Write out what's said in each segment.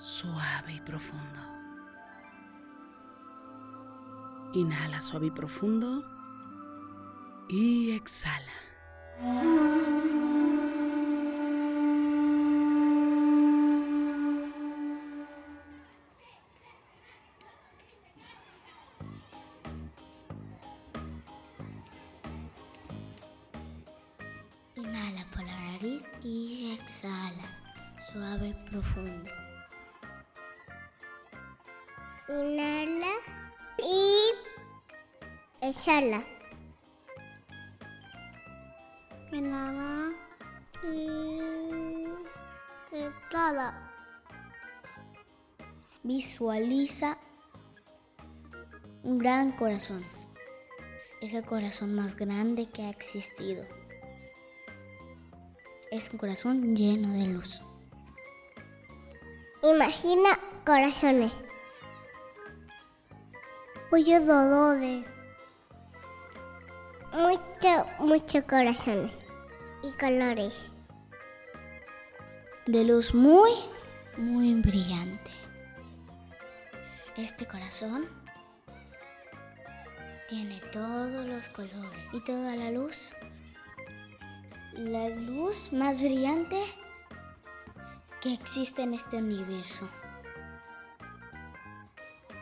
suave y profundo. Inhala suave y profundo. Y exhala. Inhala y exhala. Inhala y exhala. Visualiza un gran corazón. Es el corazón más grande que ha existido. Es un corazón lleno de luz. Imagina corazones. Muchos dolores. Muchos, muchos corazones. Y colores. De luz muy, muy brillante. Este corazón tiene todos los colores y toda la luz. La luz más brillante que existe en este universo.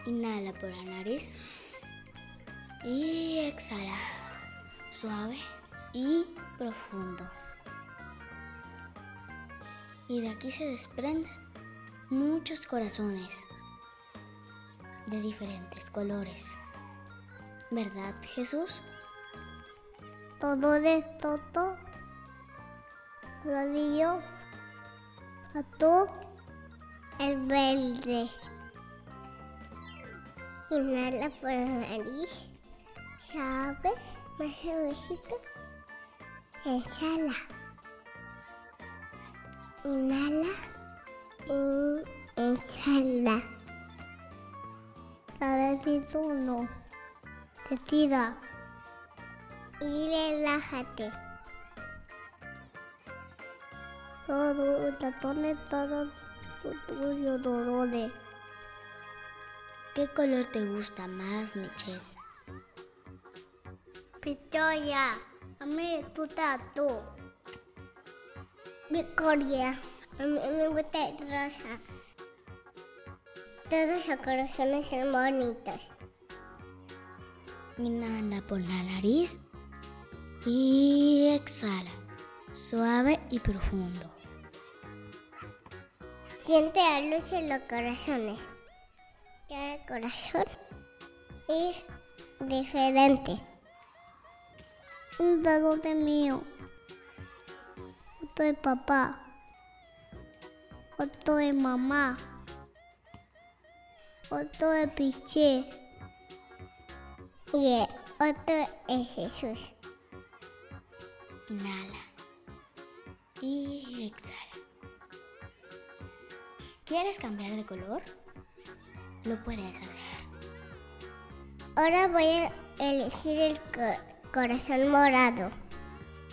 Inhala por la nariz y exhala suave y profundo. Y de aquí se desprenden muchos corazones de diferentes colores. ¿Verdad, Jesús? Todo de todo. Rodillo. A tú. El verde. Inhala por la nariz. Sabe. Más suavecito. Exhala. Inhala. Y exhala. Cada uno. Te tira. Y relájate. Todo, tatone, todo tuyo, dolores. ¿Qué color te gusta más, Michelle? Victoria, a mí me gusta tú. Victoria, a mí me gusta el rosa. Todos los corazones son bonitos. Inhala por la nariz y exhala, suave y profundo. siente la luz en los corazones. Cada corazón es diferente. Un de mío. Otro de papá. Otro de mamá. Otro de piché. Y otro es Jesús. Inhala. Y exhala. ¿Quieres cambiar de color? Lo puedes hacer. Ahora voy a elegir el co- corazón morado.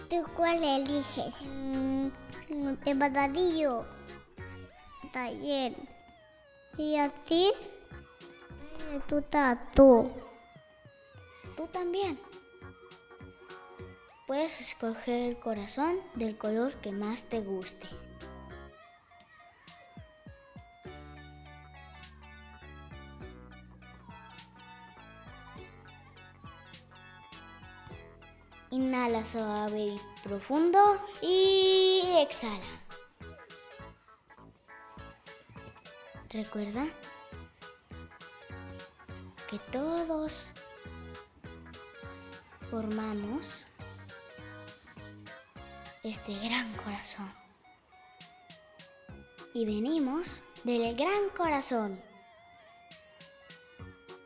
¿Tú cuál eliges? Mm, el patadillo. Está bien. ¿Y así? Eh, Tú tú. Tú también. Puedes escoger el corazón del color que más te guste. Inhala suave y profundo y exhala. Recuerda que todos formamos este gran corazón. Y venimos del gran corazón.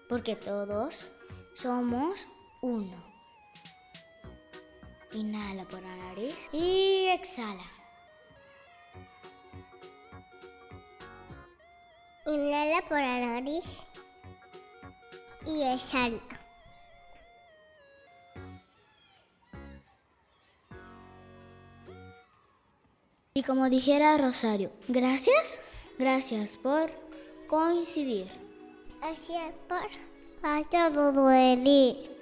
Porque todos somos uno. Inhala por la nariz y exhala. Inhala por la nariz y exhala. Y como dijera Rosario, gracias, gracias por coincidir. Gracias por duele.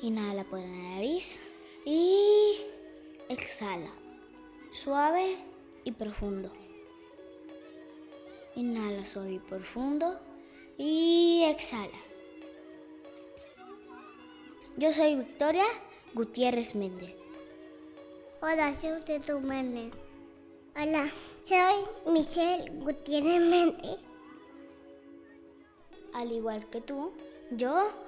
Inhala por la nariz y exhala. Suave y profundo. Inhala suave y profundo y exhala. Yo soy Victoria Gutiérrez Méndez. Hola, soy de tu Méndez. Hola, soy Michelle Gutiérrez Méndez. Al igual que tú, yo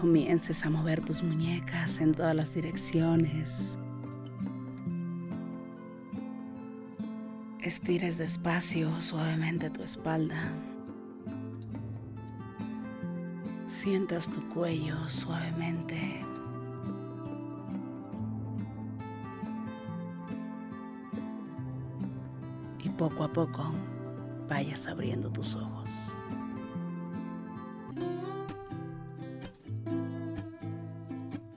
Comiences a mover tus muñecas en todas las direcciones. Estires despacio, suavemente tu espalda. Sientas tu cuello suavemente. Y poco a poco vayas abriendo tus ojos.